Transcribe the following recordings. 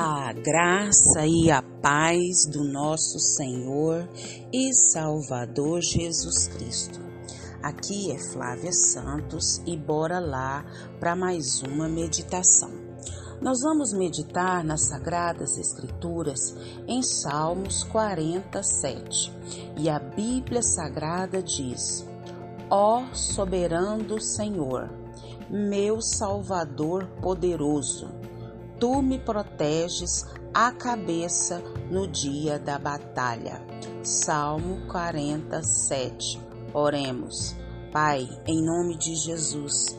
A graça e a paz do nosso Senhor e Salvador Jesus Cristo. Aqui é Flávia Santos e bora lá para mais uma meditação. Nós vamos meditar nas Sagradas Escrituras em Salmos 47 e a Bíblia Sagrada diz: Ó soberano Senhor, meu Salvador poderoso tu me proteges a cabeça no dia da batalha. Salmo 47. Oremos. Pai, em nome de Jesus,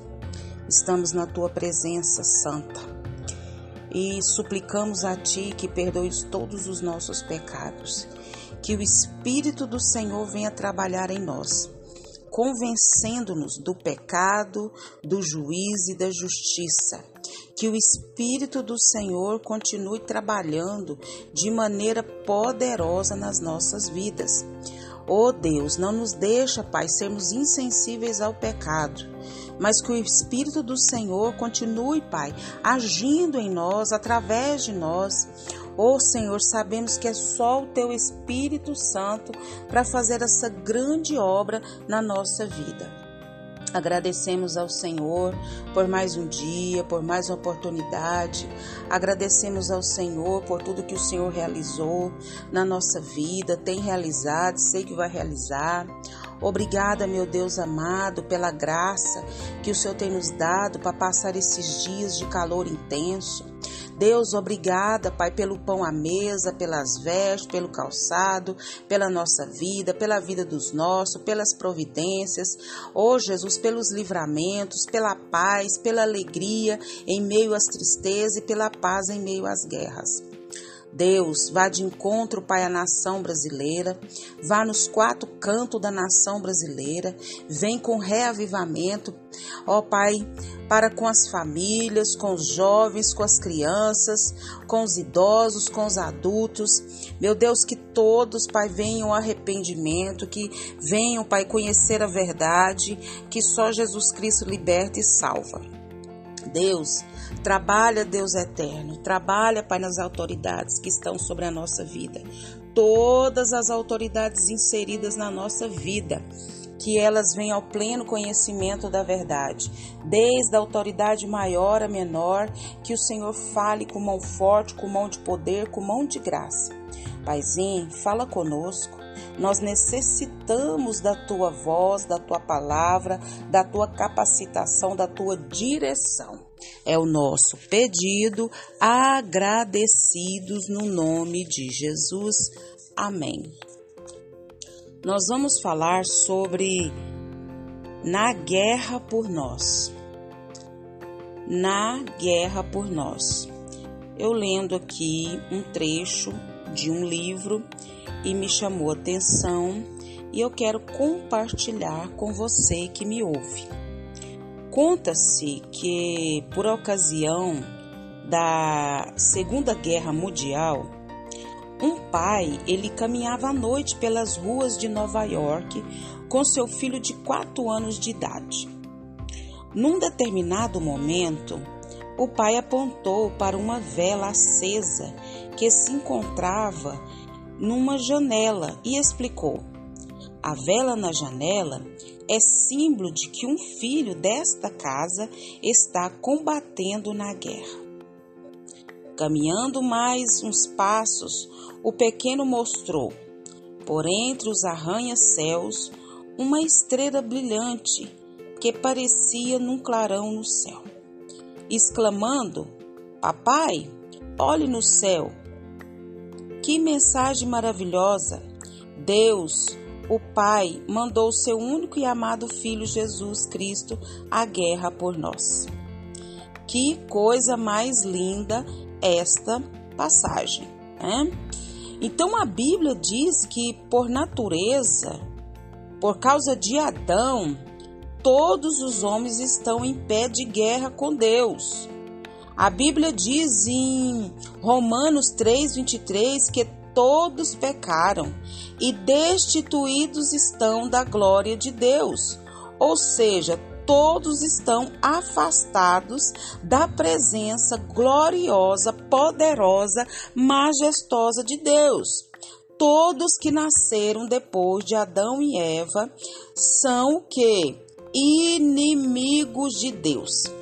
estamos na tua presença santa e suplicamos a ti que perdoes todos os nossos pecados, que o Espírito do Senhor venha trabalhar em nós convencendo-nos do pecado, do juízo e da justiça. Que o Espírito do Senhor continue trabalhando de maneira poderosa nas nossas vidas. Oh Deus, não nos deixa, Pai, sermos insensíveis ao pecado, mas que o Espírito do Senhor continue, Pai, agindo em nós, através de nós. Oh Senhor, sabemos que é só o Teu Espírito Santo para fazer essa grande obra na nossa vida. Agradecemos ao Senhor por mais um dia, por mais uma oportunidade. Agradecemos ao Senhor por tudo que o Senhor realizou na nossa vida, tem realizado, sei que vai realizar. Obrigada, meu Deus amado, pela graça que o Senhor tem nos dado para passar esses dias de calor intenso. Deus, obrigada, Pai, pelo pão à mesa, pelas vestes, pelo calçado, pela nossa vida, pela vida dos nossos, pelas providências. Oh, Jesus, pelos livramentos, pela paz, pela alegria em meio às tristezas e pela paz em meio às guerras. Deus, vá de encontro, Pai, à nação brasileira, vá nos quatro cantos da nação brasileira, vem com reavivamento, ó Pai, para com as famílias, com os jovens, com as crianças, com os idosos, com os adultos. Meu Deus, que todos, Pai, venham arrependimento, que venham, Pai, conhecer a verdade, que só Jesus Cristo liberta e salva. Deus, Trabalha, Deus eterno, trabalha, Pai, nas autoridades que estão sobre a nossa vida. Todas as autoridades inseridas na nossa vida, que elas venham ao pleno conhecimento da verdade, desde a autoridade maior a menor, que o Senhor fale com mão forte, com mão de poder, com mão de graça. Paizinho, fala conosco. Nós necessitamos da tua voz, da tua palavra, da tua capacitação, da tua direção. É o nosso pedido, agradecidos no nome de Jesus. Amém. Nós vamos falar sobre na guerra por nós. Na guerra por nós. Eu lendo aqui um trecho de um livro e me chamou atenção e eu quero compartilhar com você que me ouve. Conta-se que, por ocasião da Segunda Guerra Mundial, um pai ele caminhava à noite pelas ruas de Nova York com seu filho de quatro anos de idade. Num determinado momento, o pai apontou para uma vela acesa que se encontrava numa janela e explicou: A vela na janela é símbolo de que um filho desta casa está combatendo na guerra. Caminhando mais uns passos, o pequeno mostrou, por entre os arranha-céus, uma estrela brilhante que parecia num clarão no céu. Exclamando: Papai, olhe no céu! Que mensagem maravilhosa! Deus, o Pai mandou seu único e amado Filho Jesus Cristo à guerra por nós. Que coisa mais linda esta passagem, né? Então a Bíblia diz que por natureza, por causa de Adão, todos os homens estão em pé de guerra com Deus. A Bíblia diz em Romanos 3:23 que todos pecaram e destituídos estão da glória de Deus. Ou seja, todos estão afastados da presença gloriosa, poderosa, majestosa de Deus. Todos que nasceram depois de Adão e Eva são que? Inimigos de Deus.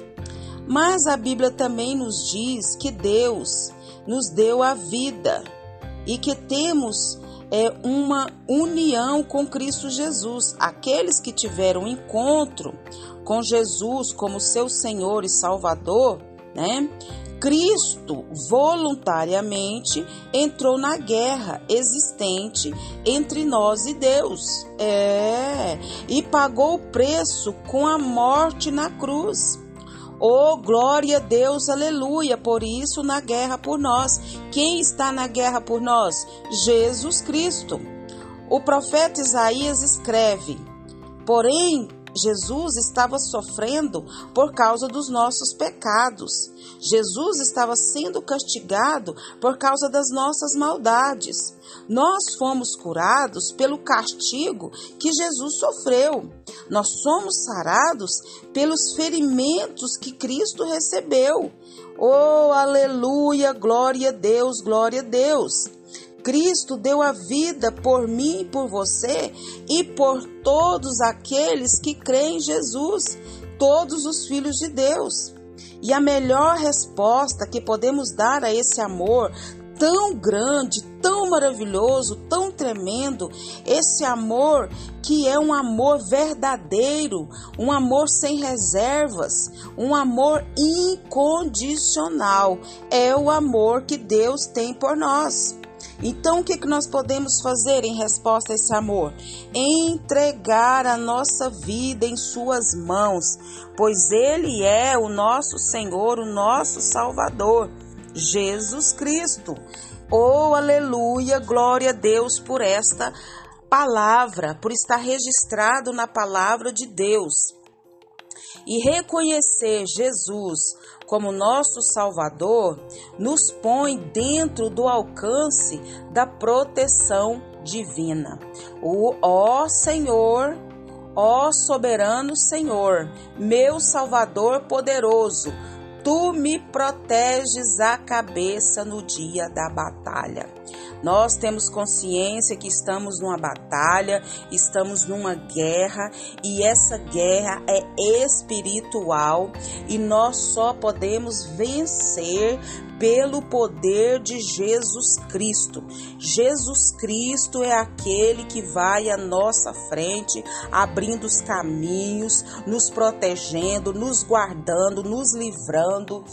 Mas a Bíblia também nos diz que Deus nos deu a vida e que temos é uma união com Cristo Jesus. Aqueles que tiveram encontro com Jesus como seu Senhor e Salvador, né? Cristo voluntariamente entrou na guerra existente entre nós e Deus. É, e pagou o preço com a morte na cruz. Oh, glória a Deus, aleluia. Por isso, na guerra por nós. Quem está na guerra por nós? Jesus Cristo. O profeta Isaías escreve: Porém, Jesus estava sofrendo por causa dos nossos pecados. Jesus estava sendo castigado por causa das nossas maldades. Nós fomos curados pelo castigo que Jesus sofreu. Nós somos sarados pelos ferimentos que Cristo recebeu. Oh, aleluia, glória a Deus, glória a Deus. Cristo deu a vida por mim por você e por todos aqueles que creem em Jesus, todos os filhos de Deus. E a melhor resposta que podemos dar a esse amor tão grande, tão maravilhoso, tão tremendo, esse amor que é um amor verdadeiro, um amor sem reservas, um amor incondicional, é o amor que Deus tem por nós. Então, o que, que nós podemos fazer em resposta a esse amor? Entregar a nossa vida em Suas mãos, pois Ele é o nosso Senhor, o nosso Salvador, Jesus Cristo. Oh, aleluia, glória a Deus por esta palavra, por estar registrado na palavra de Deus. E reconhecer Jesus como nosso Salvador nos põe dentro do alcance da proteção divina. O ó Senhor, ó soberano Senhor, meu Salvador poderoso, tu me proteges a cabeça no dia da batalha. Nós temos consciência que estamos numa batalha, estamos numa guerra e essa guerra é espiritual e nós só podemos vencer pelo poder de Jesus Cristo. Jesus Cristo é aquele que vai à nossa frente, abrindo os caminhos, nos protegendo, nos guardando, nos livrando,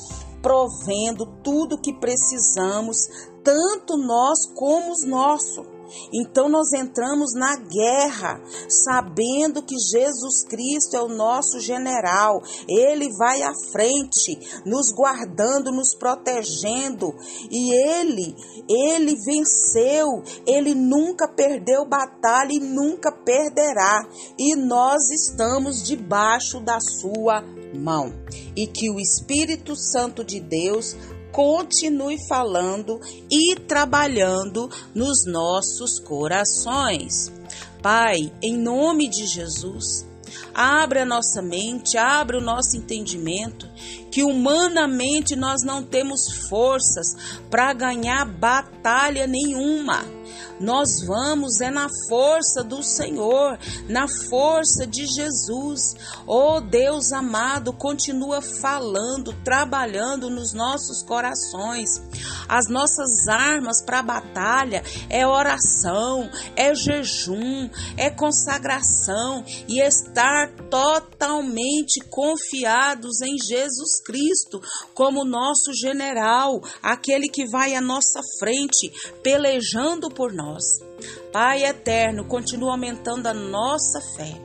provendo tudo que precisamos, tanto nós como os nossos. Então nós entramos na guerra, sabendo que Jesus Cristo é o nosso general. Ele vai à frente, nos guardando, nos protegendo, e ele, ele venceu. Ele nunca perdeu batalha e nunca perderá. E nós estamos debaixo da sua mão. E que o Espírito Santo de Deus continue falando e trabalhando nos nossos corações. Pai, em nome de Jesus, abre a nossa mente, abre o nosso entendimento, que humanamente nós não temos forças para ganhar batalha nenhuma nós vamos é na força do Senhor, na força de Jesus. Oh Deus amado, continua falando, trabalhando nos nossos corações. As nossas armas para a batalha é oração, é jejum, é consagração e estar totalmente confiados em Jesus Cristo como nosso general, aquele que vai à nossa frente, pelejando por nós. ediyoruz. Pai eterno, continua aumentando a nossa fé.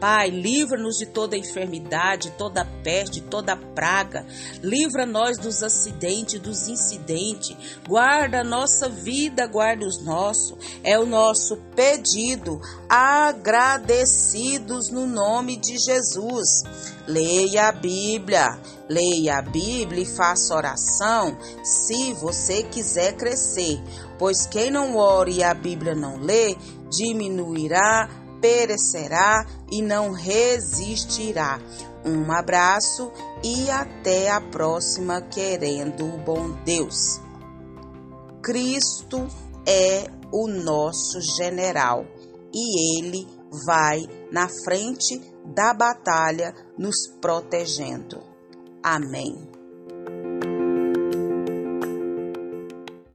Pai, livra-nos de toda enfermidade, toda peste, toda praga. Livra-nós dos acidentes, dos incidentes. Guarda a nossa vida, guarda os nossos. É o nosso pedido, agradecidos no nome de Jesus. Leia a Bíblia, leia a Bíblia e faça oração se você quiser crescer, pois quem não ore e a Bíblia não lê, diminuirá perecerá e não resistirá. Um abraço e até a próxima, querendo o bom Deus. Cristo é o nosso general e ele vai na frente da batalha nos protegendo. Amém.